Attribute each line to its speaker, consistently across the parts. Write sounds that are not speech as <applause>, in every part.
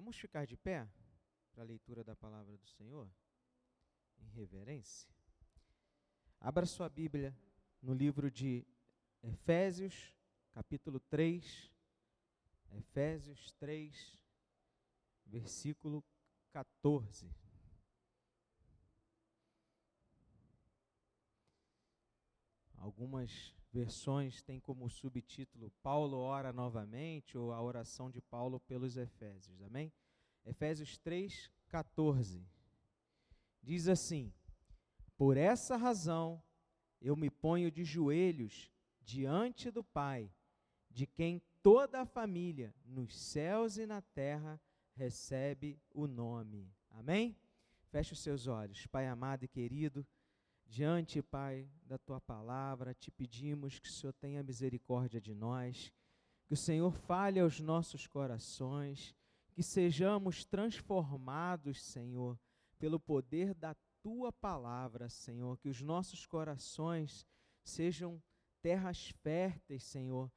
Speaker 1: Vamos ficar de pé para a leitura da palavra do Senhor, em reverência. Abra sua Bíblia no livro de Efésios, capítulo 3. Efésios 3, versículo 14. Algumas versões têm como subtítulo Paulo ora novamente ou a oração de Paulo pelos Efésios. Amém? Efésios 3, 14. Diz assim: Por essa razão eu me ponho de joelhos diante do Pai, de quem toda a família, nos céus e na terra, recebe o nome. Amém? Feche os seus olhos, Pai amado e querido. Diante, Pai, da tua palavra, te pedimos que o Senhor tenha misericórdia de nós, que o Senhor fale aos nossos corações, que sejamos transformados, Senhor, pelo poder da tua palavra, Senhor, que os nossos corações sejam terras férteis, Senhor,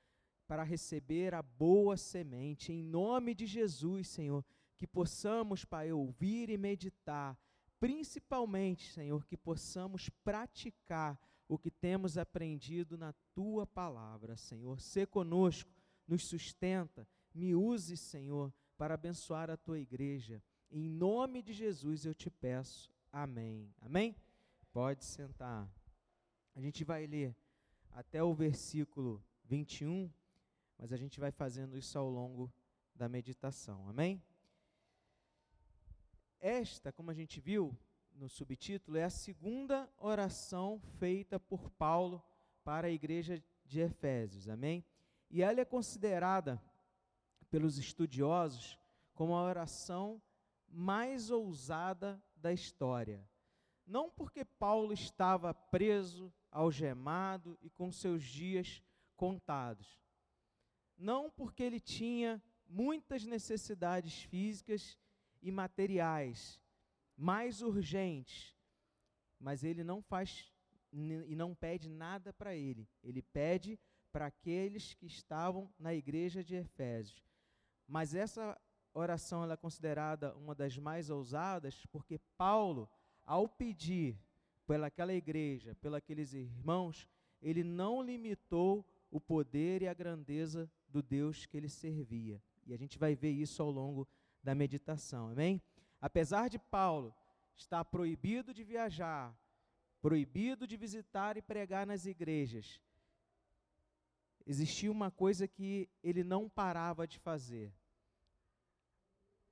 Speaker 1: para receber a boa semente. Em nome de Jesus, Senhor, que possamos, Pai, ouvir e meditar principalmente, Senhor, que possamos praticar o que temos aprendido na tua palavra, Senhor. Se conosco, nos sustenta, me use, Senhor, para abençoar a tua igreja. Em nome de Jesus eu te peço. Amém. Amém? Pode sentar. A gente vai ler até o versículo 21, mas a gente vai fazendo isso ao longo da meditação. Amém? Esta, como a gente viu no subtítulo, é a segunda oração feita por Paulo para a igreja de Efésios. Amém? E ela é considerada pelos estudiosos como a oração mais ousada da história. Não porque Paulo estava preso, algemado e com seus dias contados. Não porque ele tinha muitas necessidades físicas e materiais mais urgentes, mas ele não faz e não pede nada para ele. Ele pede para aqueles que estavam na igreja de Efésios. Mas essa oração é considerada uma das mais ousadas porque Paulo, ao pedir pelaquela igreja, pelos irmãos, ele não limitou o poder e a grandeza do Deus que ele servia. E a gente vai ver isso ao longo da meditação, amém? Apesar de Paulo estar proibido de viajar, proibido de visitar e pregar nas igrejas, existia uma coisa que ele não parava de fazer.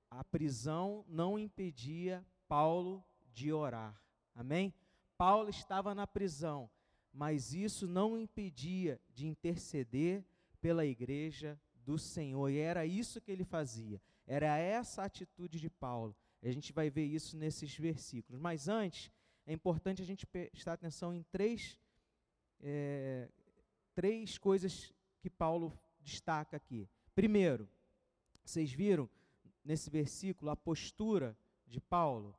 Speaker 1: A prisão não impedia Paulo de orar. Amém? Paulo estava na prisão, mas isso não impedia de interceder pela igreja do Senhor. E era isso que ele fazia. Era essa a atitude de Paulo. A gente vai ver isso nesses versículos. Mas antes, é importante a gente prestar atenção em três, é, três coisas que Paulo destaca aqui. Primeiro, vocês viram nesse versículo a postura de Paulo?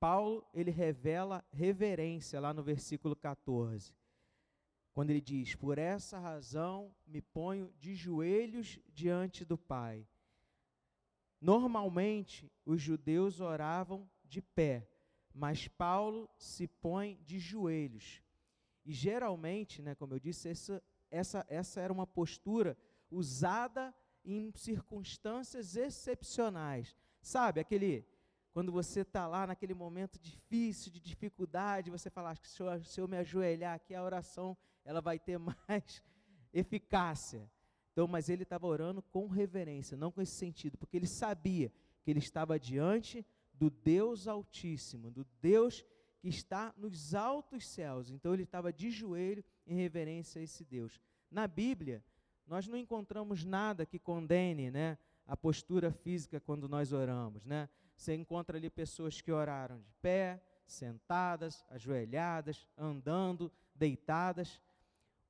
Speaker 1: Paulo, ele revela reverência lá no versículo 14. Quando ele diz: "Por essa razão me ponho de joelhos diante do Pai, Normalmente, os judeus oravam de pé, mas Paulo se põe de joelhos. E geralmente, né, como eu disse, essa, essa, essa era uma postura usada em circunstâncias excepcionais. Sabe, aquele quando você está lá naquele momento difícil, de dificuldade, você fala, acho que se eu, se eu me ajoelhar aqui, a oração ela vai ter <laughs> mais eficácia. Então, mas ele estava orando com reverência, não com esse sentido, porque ele sabia que ele estava diante do Deus Altíssimo, do Deus que está nos altos céus. Então ele estava de joelho em reverência a esse Deus. Na Bíblia, nós não encontramos nada que condene, né, a postura física quando nós oramos, né? Você encontra ali pessoas que oraram de pé, sentadas, ajoelhadas, andando, deitadas.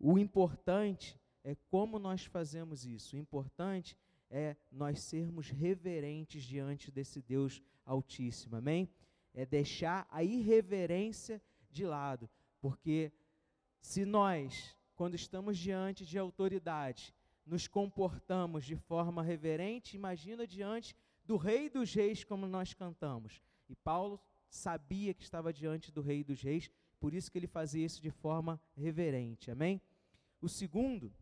Speaker 1: O importante é como nós fazemos isso. O importante é nós sermos reverentes diante desse Deus Altíssimo, amém? É deixar a irreverência de lado, porque se nós, quando estamos diante de autoridade, nos comportamos de forma reverente, imagina diante do Rei dos Reis, como nós cantamos. E Paulo sabia que estava diante do Rei dos Reis, por isso que ele fazia isso de forma reverente. Amém? O segundo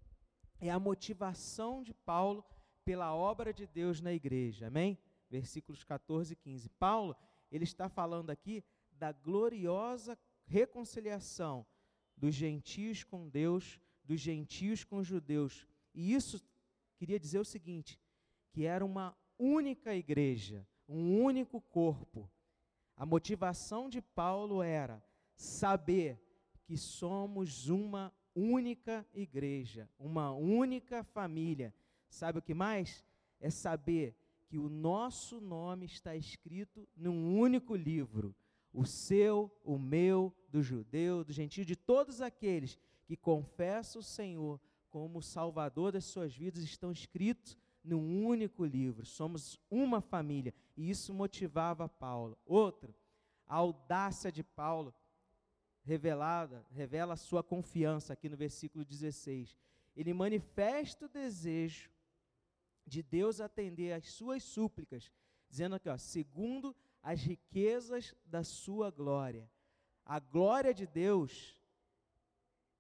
Speaker 1: é a motivação de Paulo pela obra de Deus na igreja. Amém? Versículos 14 e 15. Paulo, ele está falando aqui da gloriosa reconciliação dos gentios com Deus, dos gentios com os judeus. E isso queria dizer o seguinte: que era uma única igreja, um único corpo. A motivação de Paulo era saber que somos uma única igreja, uma única família. Sabe o que mais? É saber que o nosso nome está escrito num único livro. O seu, o meu, do judeu, do gentio, de todos aqueles que confessam o Senhor como Salvador das suas vidas estão escritos num único livro. Somos uma família. E isso motivava Paulo. Outro, a audácia de Paulo revelada, revela a sua confiança aqui no versículo 16. Ele manifesta o desejo de Deus atender às suas súplicas, dizendo aqui, ó, segundo as riquezas da sua glória. A glória de Deus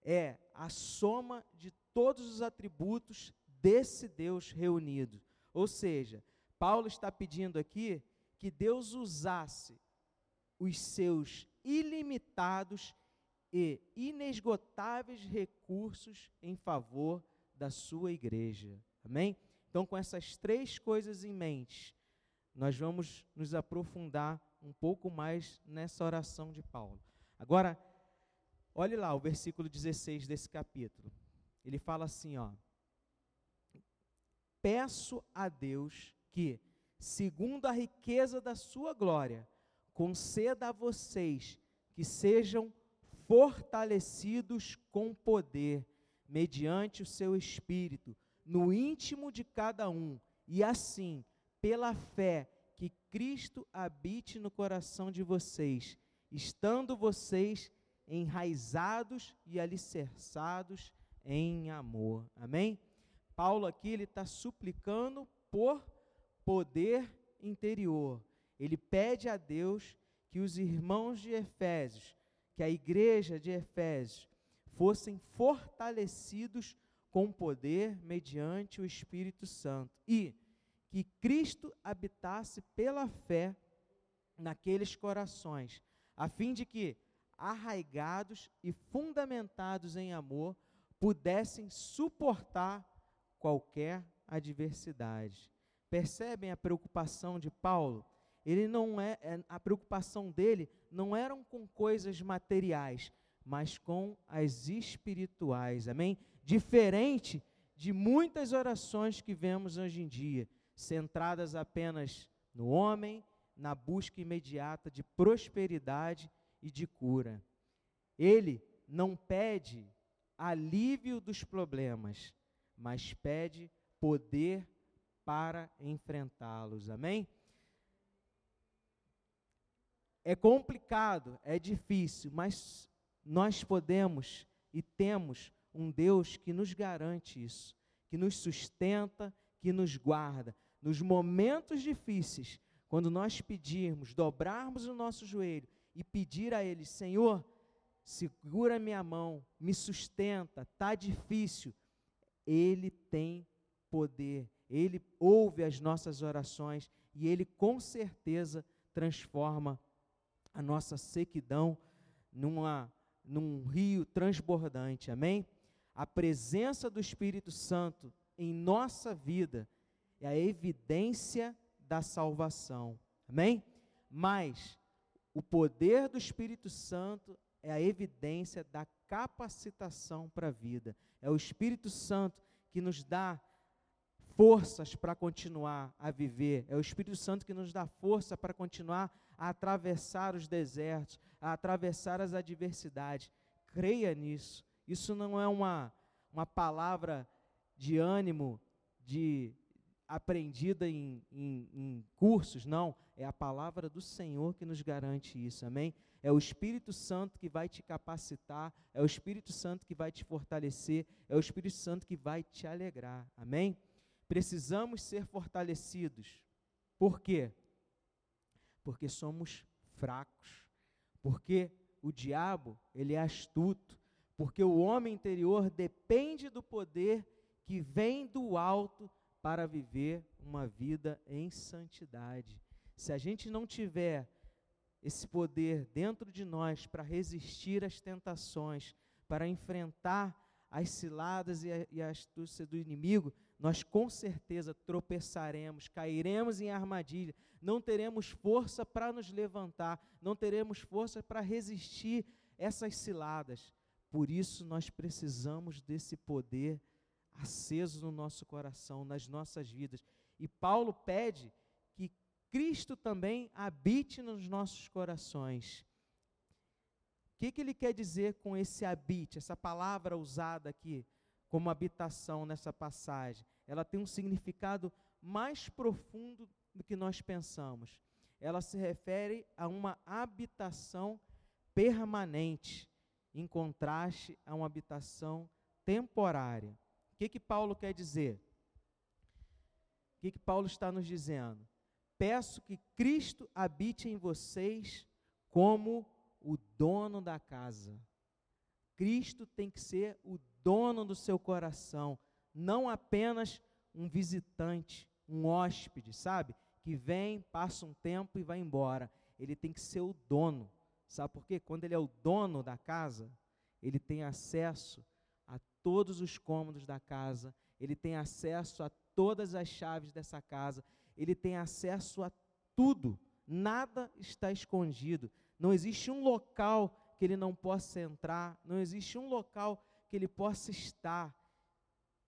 Speaker 1: é a soma de todos os atributos desse Deus reunido. Ou seja, Paulo está pedindo aqui que Deus usasse os seus ilimitados e inesgotáveis recursos em favor da sua igreja. Amém? Então, com essas três coisas em mente, nós vamos nos aprofundar um pouco mais nessa oração de Paulo. Agora, olhe lá o versículo 16 desse capítulo. Ele fala assim, ó: Peço a Deus que, segundo a riqueza da sua glória, conceda a vocês que sejam fortalecidos com poder, mediante o seu espírito, no íntimo de cada um, e assim, pela fé, que Cristo habite no coração de vocês, estando vocês enraizados e alicerçados em amor. Amém? Paulo aqui ele está suplicando por poder interior, ele pede a Deus que os irmãos de Efésios, que a igreja de Efésios, fossem fortalecidos com poder mediante o Espírito Santo e que Cristo habitasse pela fé naqueles corações, a fim de que, arraigados e fundamentados em amor, pudessem suportar qualquer adversidade. Percebem a preocupação de Paulo? Ele não é, é, a preocupação dele não eram com coisas materiais, mas com as espirituais. Amém? Diferente de muitas orações que vemos hoje em dia, centradas apenas no homem, na busca imediata de prosperidade e de cura. Ele não pede alívio dos problemas, mas pede poder para enfrentá-los. Amém? É complicado, é difícil, mas nós podemos e temos um Deus que nos garante isso, que nos sustenta, que nos guarda. Nos momentos difíceis, quando nós pedirmos, dobrarmos o nosso joelho e pedir a Ele, Senhor, segura minha mão, me sustenta, está difícil, Ele tem poder, Ele ouve as nossas orações e Ele com certeza transforma a nossa sequidão numa, num rio transbordante, amém? A presença do Espírito Santo em nossa vida é a evidência da salvação, amém? Mas o poder do Espírito Santo é a evidência da capacitação para a vida. É o Espírito Santo que nos dá forças para continuar a viver. É o Espírito Santo que nos dá força para continuar a atravessar os desertos, a atravessar as adversidades. Creia nisso. Isso não é uma, uma palavra de ânimo, de aprendida em, em, em cursos, não. É a palavra do Senhor que nos garante isso, amém? É o Espírito Santo que vai te capacitar, é o Espírito Santo que vai te fortalecer, é o Espírito Santo que vai te alegrar, amém? Precisamos ser fortalecidos Por quê? Porque somos fracos. Porque o diabo, ele é astuto. Porque o homem interior depende do poder que vem do alto para viver uma vida em santidade. Se a gente não tiver esse poder dentro de nós para resistir às tentações, para enfrentar as ciladas e a, e a astúcia do inimigo, nós com certeza tropeçaremos, cairemos em armadilha, não teremos força para nos levantar, não teremos força para resistir essas ciladas. Por isso nós precisamos desse poder aceso no nosso coração, nas nossas vidas. E Paulo pede que Cristo também habite nos nossos corações. O que, que ele quer dizer com esse habite, essa palavra usada aqui como habitação nessa passagem? Ela tem um significado mais profundo do que nós pensamos. Ela se refere a uma habitação permanente, em contraste a uma habitação temporária. O que, que Paulo quer dizer? O que, que Paulo está nos dizendo? Peço que Cristo habite em vocês como o dono da casa. Cristo tem que ser o dono do seu coração, não apenas um visitante, um hóspede, sabe? Que vem, passa um tempo e vai embora. Ele tem que ser o dono. Sabe por quê? Quando ele é o dono da casa, ele tem acesso a todos os cômodos da casa, ele tem acesso a todas as chaves dessa casa, ele tem acesso a tudo. Nada está escondido. Não existe um local que ele não possa entrar, não existe um local que ele possa estar.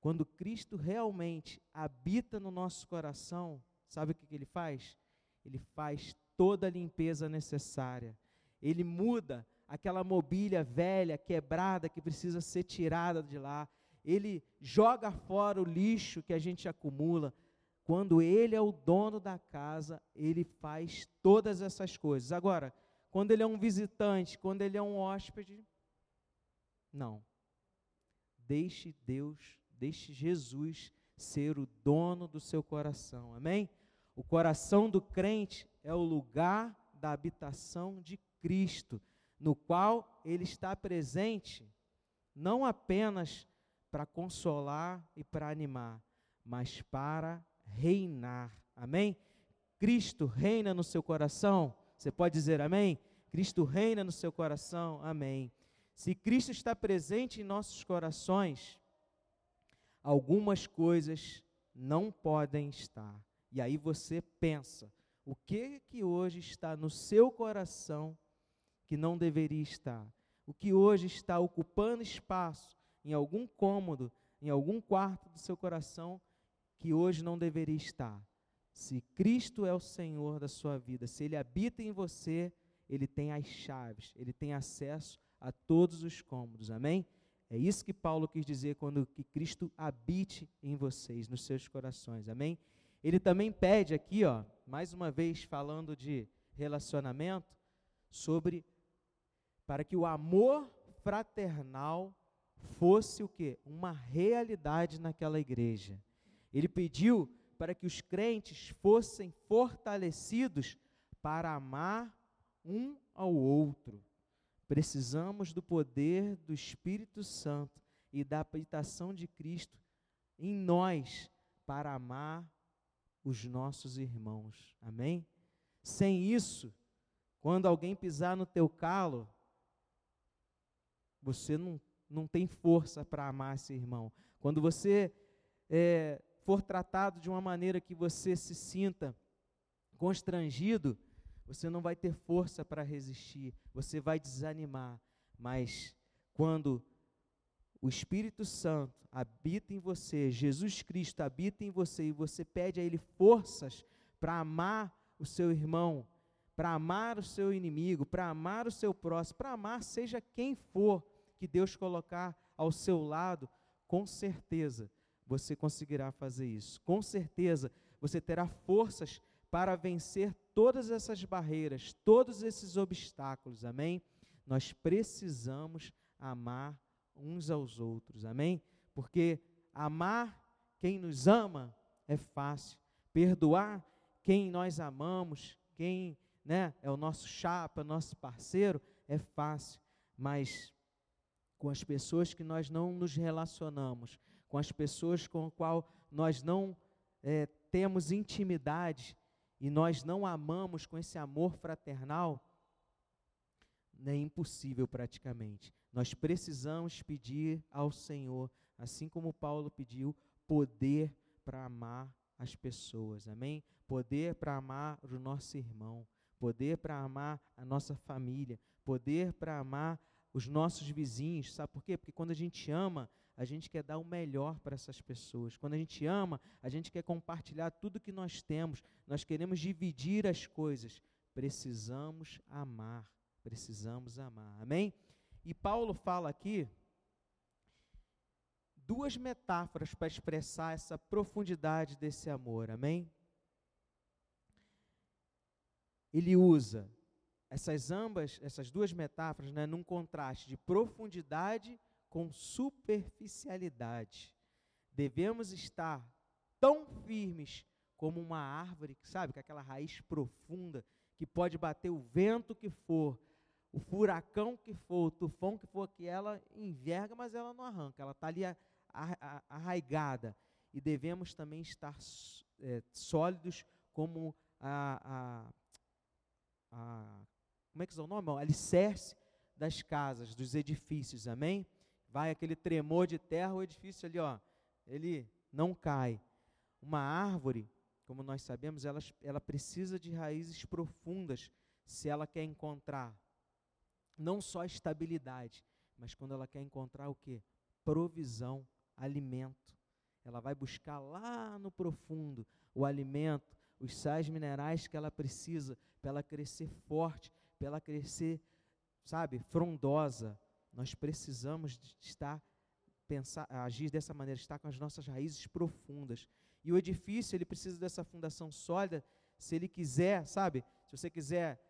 Speaker 1: Quando Cristo realmente habita no nosso coração, sabe o que, que ele faz? Ele faz toda a limpeza necessária. Ele muda aquela mobília velha, quebrada, que precisa ser tirada de lá. Ele joga fora o lixo que a gente acumula. Quando ele é o dono da casa, ele faz todas essas coisas. Agora, quando ele é um visitante, quando ele é um hóspede, não. Deixe Deus, deixe Jesus ser o dono do seu coração. Amém? O coração do crente é o lugar da habitação de Cristo, no qual ele está presente não apenas para consolar e para animar, mas para reinar. Amém? Cristo reina no seu coração. Você pode dizer amém? Cristo reina no seu coração, amém. Se Cristo está presente em nossos corações, algumas coisas não podem estar. E aí você pensa, o que que hoje está no seu coração que não deveria estar? O que hoje está ocupando espaço em algum cômodo, em algum quarto do seu coração que hoje não deveria estar? Se Cristo é o Senhor da sua vida, se Ele habita em você, Ele tem as chaves, Ele tem acesso a todos os cômodos, amém? É isso que Paulo quis dizer quando que Cristo habite em vocês, nos seus corações, amém? Ele também pede aqui, ó, mais uma vez falando de relacionamento, sobre para que o amor fraternal fosse o que? Uma realidade naquela igreja. Ele pediu para que os crentes fossem fortalecidos para amar um ao outro. Precisamos do poder do Espírito Santo e da habitação de Cristo em nós para amar os nossos irmãos. Amém? Sem isso, quando alguém pisar no teu calo, você não, não tem força para amar esse irmão. Quando você é, for tratado de uma maneira que você se sinta constrangido, você não vai ter força para resistir, você vai desanimar. Mas quando o Espírito Santo habita em você, Jesus Cristo habita em você e você pede a Ele forças para amar o seu irmão, para amar o seu inimigo, para amar o seu próximo, para amar seja quem for que Deus colocar ao seu lado, com certeza você conseguirá fazer isso. Com certeza, você terá forças para vencer todas essas barreiras, todos esses obstáculos. Amém? Nós precisamos amar uns aos outros. Amém? Porque amar quem nos ama é fácil. Perdoar quem nós amamos, quem né, é o nosso chapa, nosso parceiro, é fácil, mas com as pessoas que nós não nos relacionamos, com as pessoas com as qual nós não é, temos intimidade e nós não amamos com esse amor fraternal, é impossível praticamente. Nós precisamos pedir ao Senhor, assim como Paulo pediu, poder para amar as pessoas, amém? Poder para amar o nosso irmão, poder para amar a nossa família, poder para amar os nossos vizinhos, sabe por quê? Porque quando a gente ama, a gente quer dar o melhor para essas pessoas. Quando a gente ama, a gente quer compartilhar tudo que nós temos, nós queremos dividir as coisas. Precisamos amar, precisamos amar. Amém? E Paulo fala aqui duas metáforas para expressar essa profundidade desse amor. Amém? Ele usa essas ambas, essas duas metáforas, né, num contraste de profundidade com superficialidade. Devemos estar tão firmes como uma árvore, sabe, com aquela raiz profunda que pode bater o vento que for, o furacão que for, o tufão que for, que ela enverga, mas ela não arranca, ela está ali arraigada. E devemos também estar é, sólidos como a, a, a, como é que é o nome? O alicerce das casas, dos edifícios, amém? Vai aquele tremor de terra, o edifício ali, ó, ele não cai. Uma árvore, como nós sabemos, ela, ela precisa de raízes profundas se ela quer encontrar não só estabilidade, mas quando ela quer encontrar o que? Provisão, alimento. Ela vai buscar lá no profundo o alimento, os sais minerais que ela precisa para ela crescer forte, para ela crescer, sabe, frondosa, nós precisamos estar pensar, agir dessa maneira, estar com as nossas raízes profundas. E o edifício, ele precisa dessa fundação sólida, se ele quiser, sabe? Se você quiser,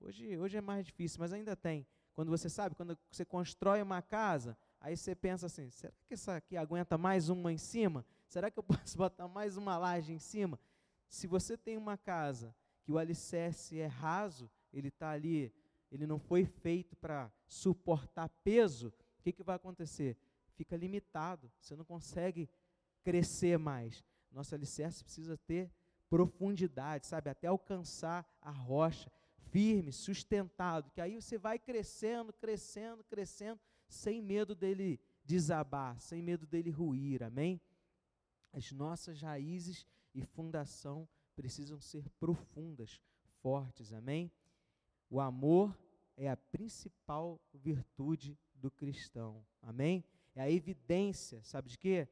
Speaker 1: hoje, hoje é mais difícil, mas ainda tem. Quando você sabe, quando você constrói uma casa, aí você pensa assim: será que essa aqui aguenta mais uma em cima? Será que eu <laughs> posso botar mais uma laje em cima? Se você tem uma casa que o alicerce é raso, ele está ali ele não foi feito para suportar peso, o que, que vai acontecer? Fica limitado, você não consegue crescer mais. Nosso alicerce precisa ter profundidade, sabe? Até alcançar a rocha, firme, sustentado, que aí você vai crescendo, crescendo, crescendo, sem medo dele desabar, sem medo dele ruir, amém? As nossas raízes e fundação precisam ser profundas, fortes, amém? O amor é a principal virtude do cristão. Amém? É a evidência, sabe de quê?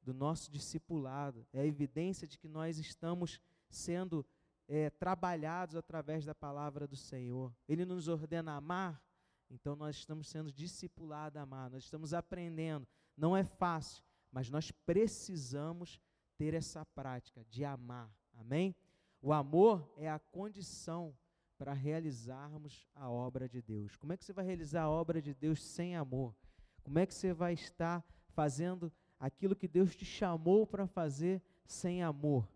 Speaker 1: Do nosso discipulado. É a evidência de que nós estamos sendo é, trabalhados através da palavra do Senhor. Ele nos ordena amar, então nós estamos sendo discipulados a amar, nós estamos aprendendo. Não é fácil, mas nós precisamos ter essa prática de amar. Amém? O amor é a condição para realizarmos a obra de Deus. Como é que você vai realizar a obra de Deus sem amor? Como é que você vai estar fazendo aquilo que Deus te chamou para fazer sem amor?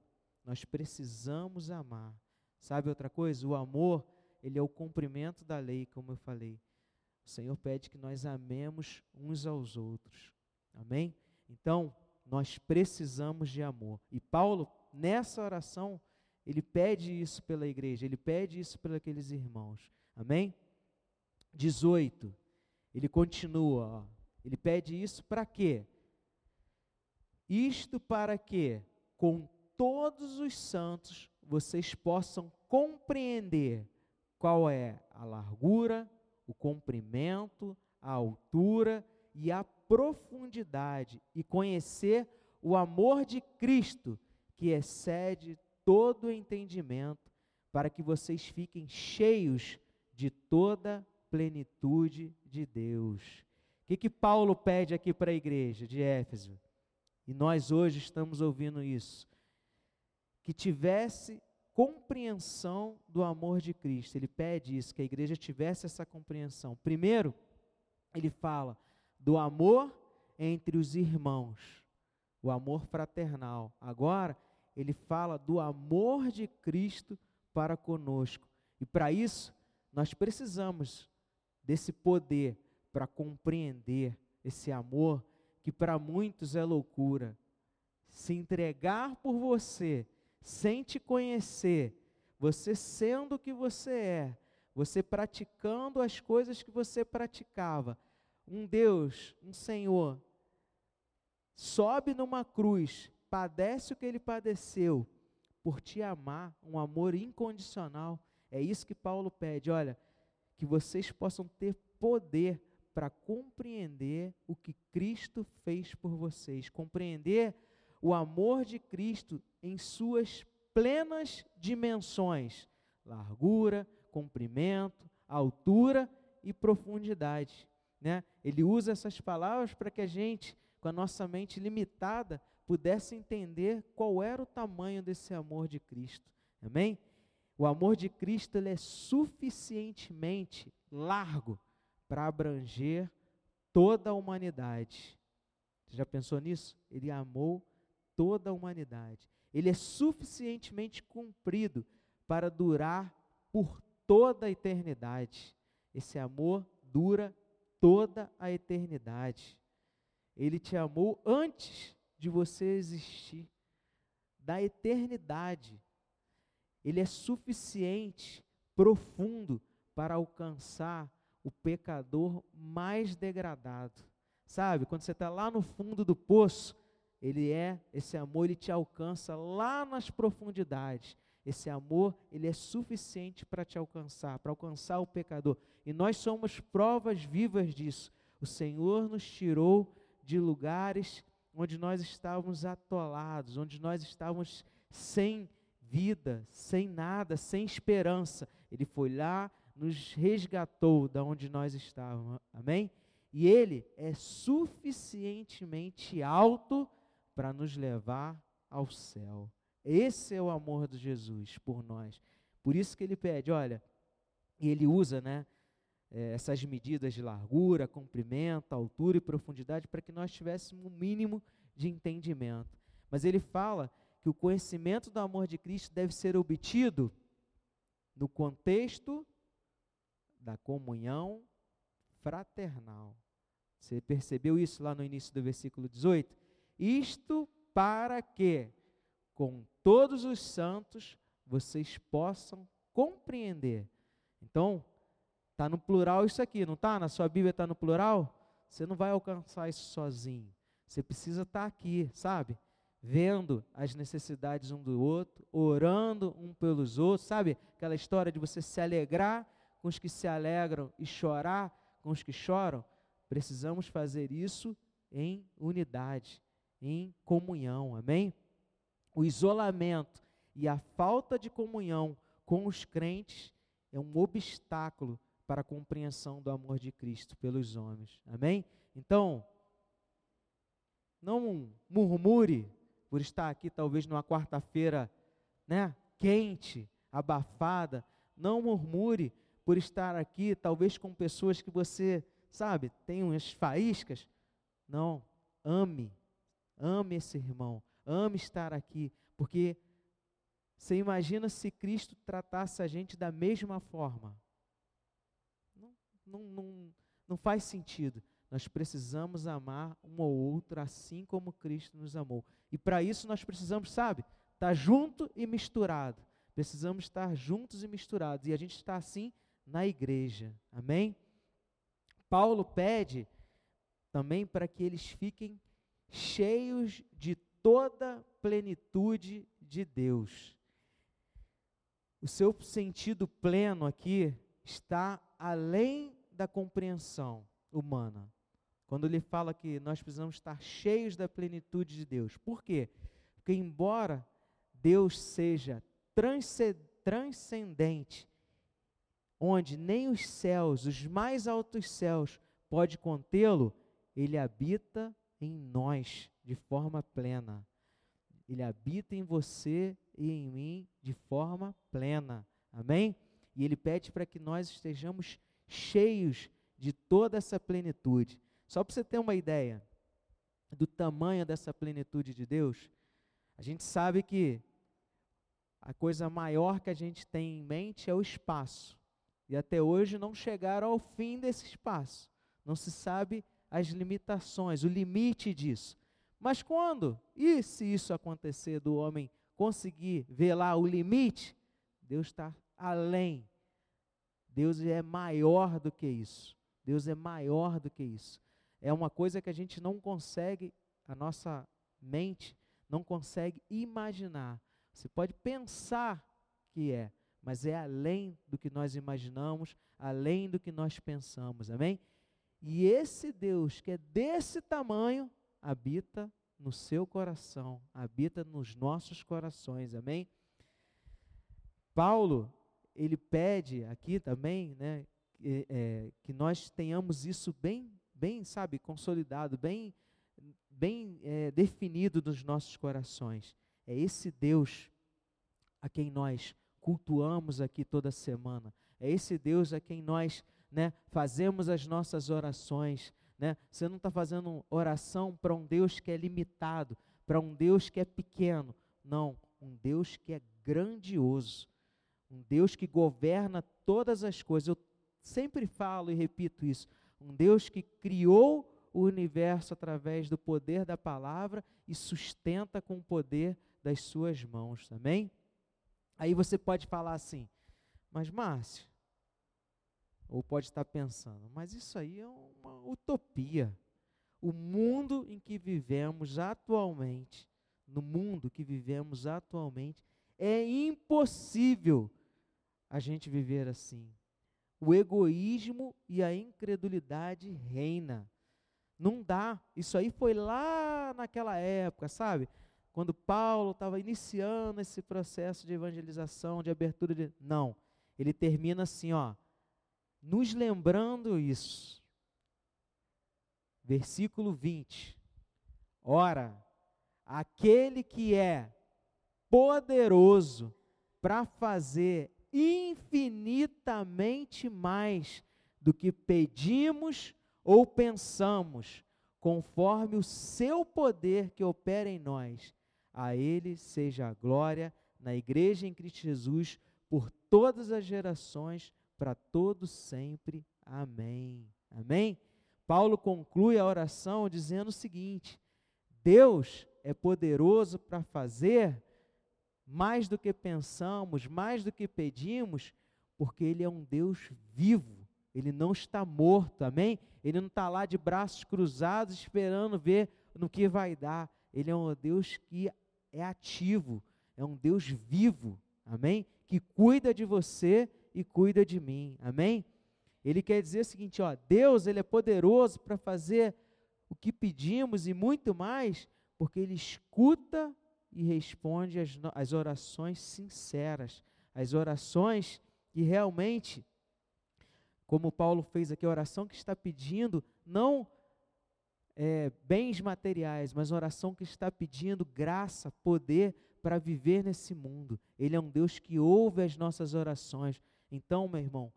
Speaker 1: Nós precisamos amar. Sabe outra coisa? O amor, ele é o cumprimento da lei, como eu falei. O Senhor pede que nós amemos uns aos outros. Amém? Então, nós precisamos de amor. E Paulo, nessa oração, ele pede isso pela igreja, ele pede isso pelos aqueles irmãos. Amém? 18. Ele continua, ó. ele pede isso para quê? Isto para que, com todos os santos, vocês possam compreender qual é a largura, o comprimento, a altura e a profundidade, e conhecer o amor de Cristo, que excede todo o entendimento, para que vocês fiquem cheios de toda plenitude de Deus. O que, que Paulo pede aqui para a igreja de Éfeso? E nós hoje estamos ouvindo isso. Que tivesse compreensão do amor de Cristo. Ele pede isso, que a igreja tivesse essa compreensão. Primeiro, ele fala do amor entre os irmãos, o amor fraternal. Agora, ele fala do amor de Cristo para conosco. E para isso, nós precisamos desse poder para compreender esse amor que para muitos é loucura. Se entregar por você, sem te conhecer, você sendo o que você é, você praticando as coisas que você praticava, um Deus, um Senhor, sobe numa cruz, padece o que ele padeceu, por te amar, um amor incondicional. É isso que Paulo pede, olha, que vocês possam ter poder para compreender o que Cristo fez por vocês, compreender o amor de Cristo em suas plenas dimensões: largura, comprimento, altura e profundidade. Né? Ele usa essas palavras para que a gente, com a nossa mente limitada, pudesse entender qual era o tamanho desse amor de Cristo. Amém? O amor de Cristo ele é suficientemente largo para abranger toda a humanidade. Você já pensou nisso? Ele amou toda a humanidade. Ele é suficientemente comprido para durar por toda a eternidade. Esse amor dura toda a eternidade. Ele te amou antes de você existir, da eternidade. Ele é suficiente, profundo, para alcançar o pecador mais degradado. Sabe, quando você está lá no fundo do poço, ele é, esse amor, ele te alcança lá nas profundidades. Esse amor, ele é suficiente para te alcançar, para alcançar o pecador. E nós somos provas vivas disso. O Senhor nos tirou de lugares onde nós estávamos atolados, onde nós estávamos sem vida, sem nada, sem esperança. Ele foi lá, nos resgatou da onde nós estávamos. Amém? E ele é suficientemente alto para nos levar ao céu. Esse é o amor de Jesus por nós. Por isso que ele pede, olha, e ele usa, né, é, essas medidas de largura, comprimento, altura e profundidade para que nós tivéssemos um mínimo de entendimento. Mas ele fala que o conhecimento do amor de Cristo deve ser obtido no contexto da comunhão fraternal. Você percebeu isso lá no início do versículo 18? Isto para que, com todos os santos, vocês possam compreender. Então, está no plural isso aqui, não está? Na sua Bíblia está no plural? Você não vai alcançar isso sozinho. Você precisa estar tá aqui, sabe? Vendo as necessidades um do outro, orando um pelos outros, sabe? Aquela história de você se alegrar com os que se alegram e chorar com os que choram. Precisamos fazer isso em unidade, em comunhão, amém? O isolamento e a falta de comunhão com os crentes é um obstáculo para a compreensão do amor de Cristo pelos homens. Amém? Então, não murmure por estar aqui talvez numa quarta-feira, né, quente, abafada. Não murmure por estar aqui talvez com pessoas que você, sabe, tem umas faíscas. Não, ame. Ame esse irmão. Ame estar aqui, porque você imagina se Cristo tratasse a gente da mesma forma? Não, não, não, faz sentido. Nós precisamos amar um ou outro assim como Cristo nos amou. E para isso nós precisamos, sabe, estar tá junto e misturado. Precisamos estar juntos e misturados. E a gente está assim na igreja. Amém? Paulo pede também para que eles fiquem cheios de toda plenitude de Deus. O seu sentido pleno aqui está além da compreensão humana. Quando ele fala que nós precisamos estar cheios da plenitude de Deus. Por quê? Porque, embora Deus seja transcendente, onde nem os céus, os mais altos céus, pode contê-lo, ele habita em nós de forma plena. Ele habita em você e em mim de forma plena. Amém? E ele pede para que nós estejamos cheios de toda essa plenitude. Só para você ter uma ideia do tamanho dessa plenitude de Deus, A gente sabe que a coisa maior que a gente tem em mente é o espaço. E até hoje não chegaram ao fim desse espaço. Não se sabe as limitações, o limite disso. Mas quando? E se isso acontecer do homem conseguir ver lá o limite? Deus está além. Deus é maior do que isso. Deus é maior do que isso. É uma coisa que a gente não consegue, a nossa mente não consegue imaginar. Você pode pensar que é, mas é além do que nós imaginamos, além do que nós pensamos. Amém? E esse Deus que é desse tamanho habita no seu coração, habita nos nossos corações. Amém? Paulo, ele pede aqui também, né, que, é, que nós tenhamos isso bem, bem, sabe, consolidado, bem, bem é, definido nos nossos corações. É esse Deus a quem nós cultuamos aqui toda semana. É esse Deus a quem nós né, fazemos as nossas orações. Né? Você não está fazendo oração para um Deus que é limitado, para um Deus que é pequeno. Não, um Deus que é grandioso, um Deus que governa todas as coisas. Eu sempre falo e repito isso. Um Deus que criou o universo através do poder da palavra e sustenta com o poder das suas mãos. Amém? Aí você pode falar assim, mas Márcio, ou pode estar pensando, mas isso aí é uma utopia. O mundo em que vivemos atualmente, no mundo que vivemos atualmente, é impossível a gente viver assim. O egoísmo e a incredulidade reina. Não dá. Isso aí foi lá naquela época, sabe? quando Paulo estava iniciando esse processo de evangelização, de abertura de. Não. Ele termina assim, ó. Nos lembrando isso. Versículo 20. Ora, aquele que é poderoso para fazer infinitamente mais do que pedimos ou pensamos, conforme o seu poder que opera em nós a Ele seja a glória na igreja em Cristo Jesus por todas as gerações, para todos sempre. Amém. Amém? Paulo conclui a oração dizendo o seguinte: Deus é poderoso para fazer mais do que pensamos, mais do que pedimos, porque Ele é um Deus vivo, Ele não está morto, amém? Ele não está lá de braços cruzados esperando ver no que vai dar. Ele é um Deus que é ativo, é um Deus vivo, amém? Que cuida de você e cuida de mim, amém? Ele quer dizer o seguinte, ó, Deus, ele é poderoso para fazer o que pedimos e muito mais, porque ele escuta e responde as, as orações sinceras, as orações que realmente, como Paulo fez aqui, a oração que está pedindo, não é, bens materiais, mas oração que está pedindo graça, poder para viver nesse mundo. Ele é um Deus que ouve as nossas orações. Então, meu irmão,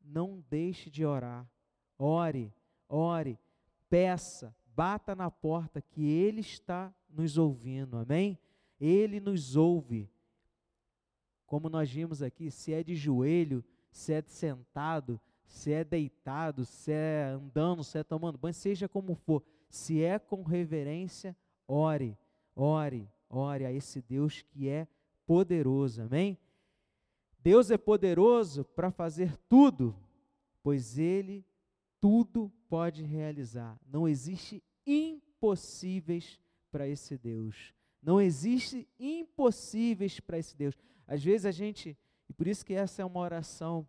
Speaker 1: não deixe de orar. Ore, ore, peça, bata na porta que Ele está nos ouvindo, amém? Ele nos ouve. Como nós vimos aqui, se é de joelho, se é sentado, se é deitado, se é andando, se é tomando banho, seja como for, se é com reverência, ore, ore, ore a esse Deus que é poderoso, amém? Deus é poderoso para fazer tudo, pois Ele tudo pode realizar. Não existe impossíveis para esse Deus. Não existe impossíveis para esse Deus. Às vezes a gente, e por isso que essa é uma oração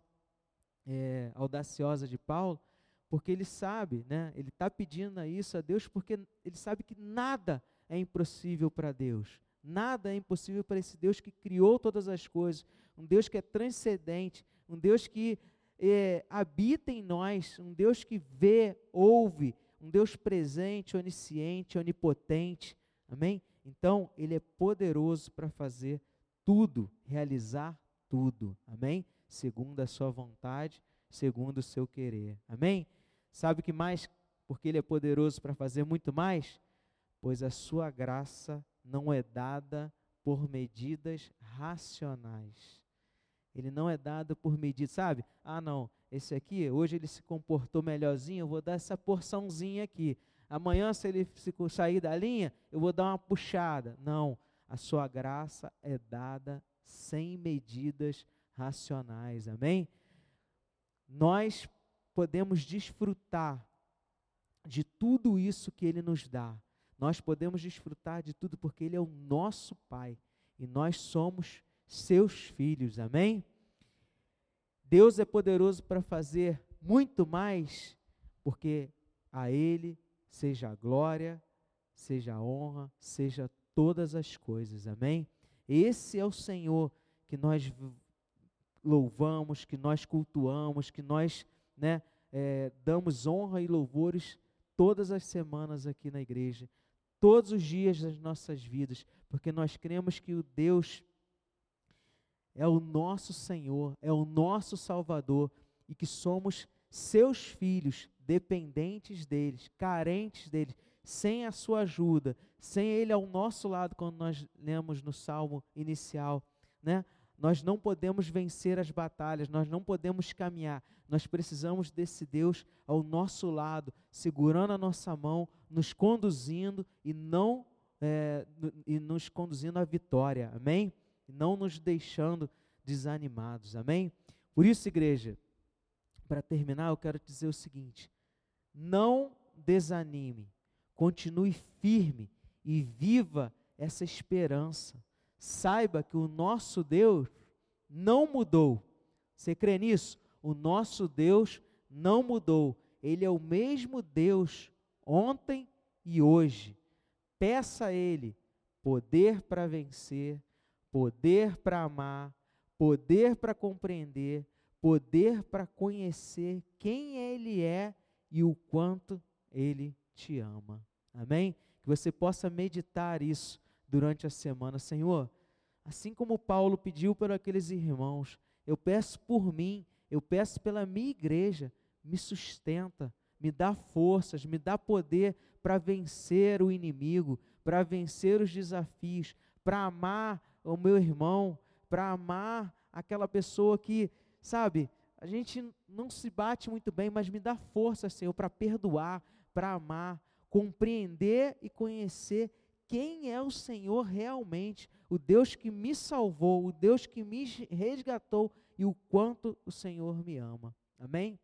Speaker 1: é, audaciosa de Paulo, porque ele sabe, né, ele está pedindo isso a Deus porque ele sabe que nada é impossível para Deus. Nada é impossível para esse Deus que criou todas as coisas, um Deus que é transcendente, um Deus que é, habita em nós, um Deus que vê, ouve, um Deus presente, onisciente, onipotente. Amém? Então, Ele é poderoso para fazer tudo, realizar tudo. Amém? segundo a sua vontade, segundo o seu querer. Amém? Sabe o que mais? Porque Ele é poderoso para fazer muito mais? Pois a sua graça não é dada por medidas racionais. Ele não é dado por medidas, sabe? Ah, não, esse aqui, hoje ele se comportou melhorzinho, eu vou dar essa porçãozinha aqui. Amanhã, se ele sair da linha, eu vou dar uma puxada. Não, a sua graça é dada sem medidas racionais, amém? Nós podemos desfrutar de tudo isso que Ele nos dá. Nós podemos desfrutar de tudo porque Ele é o nosso Pai e nós somos seus filhos, amém? Deus é poderoso para fazer muito mais, porque a Ele seja a glória, seja a honra, seja todas as coisas, amém? Esse é o Senhor que nós louvamos, que nós cultuamos, que nós né, é, damos honra e louvores todas as semanas aqui na igreja, todos os dias das nossas vidas, porque nós cremos que o Deus é o nosso Senhor, é o nosso Salvador e que somos seus filhos, dependentes deles, carentes deles, sem a sua ajuda, sem ele ao nosso lado, quando nós lemos no salmo inicial, né? Nós não podemos vencer as batalhas, nós não podemos caminhar. Nós precisamos desse Deus ao nosso lado, segurando a nossa mão, nos conduzindo e não é, e nos conduzindo à vitória. Amém? Não nos deixando desanimados. Amém? Por isso, igreja, para terminar, eu quero dizer o seguinte: não desanime, continue firme e viva essa esperança saiba que o nosso Deus não mudou. Você crê nisso? O nosso Deus não mudou. Ele é o mesmo Deus ontem e hoje. Peça a Ele poder para vencer, poder para amar, poder para compreender, poder para conhecer quem Ele é e o quanto Ele te ama. Amém? Que você possa meditar isso durante a semana. Senhor, assim como Paulo pediu por aqueles irmãos, eu peço por mim, eu peço pela minha igreja, me sustenta, me dá forças, me dá poder para vencer o inimigo, para vencer os desafios, para amar o meu irmão, para amar aquela pessoa que, sabe, a gente não se bate muito bem, mas me dá força, Senhor, para perdoar, para amar, compreender e conhecer quem é o Senhor realmente, o Deus que me salvou, o Deus que me resgatou e o quanto o Senhor me ama. Amém?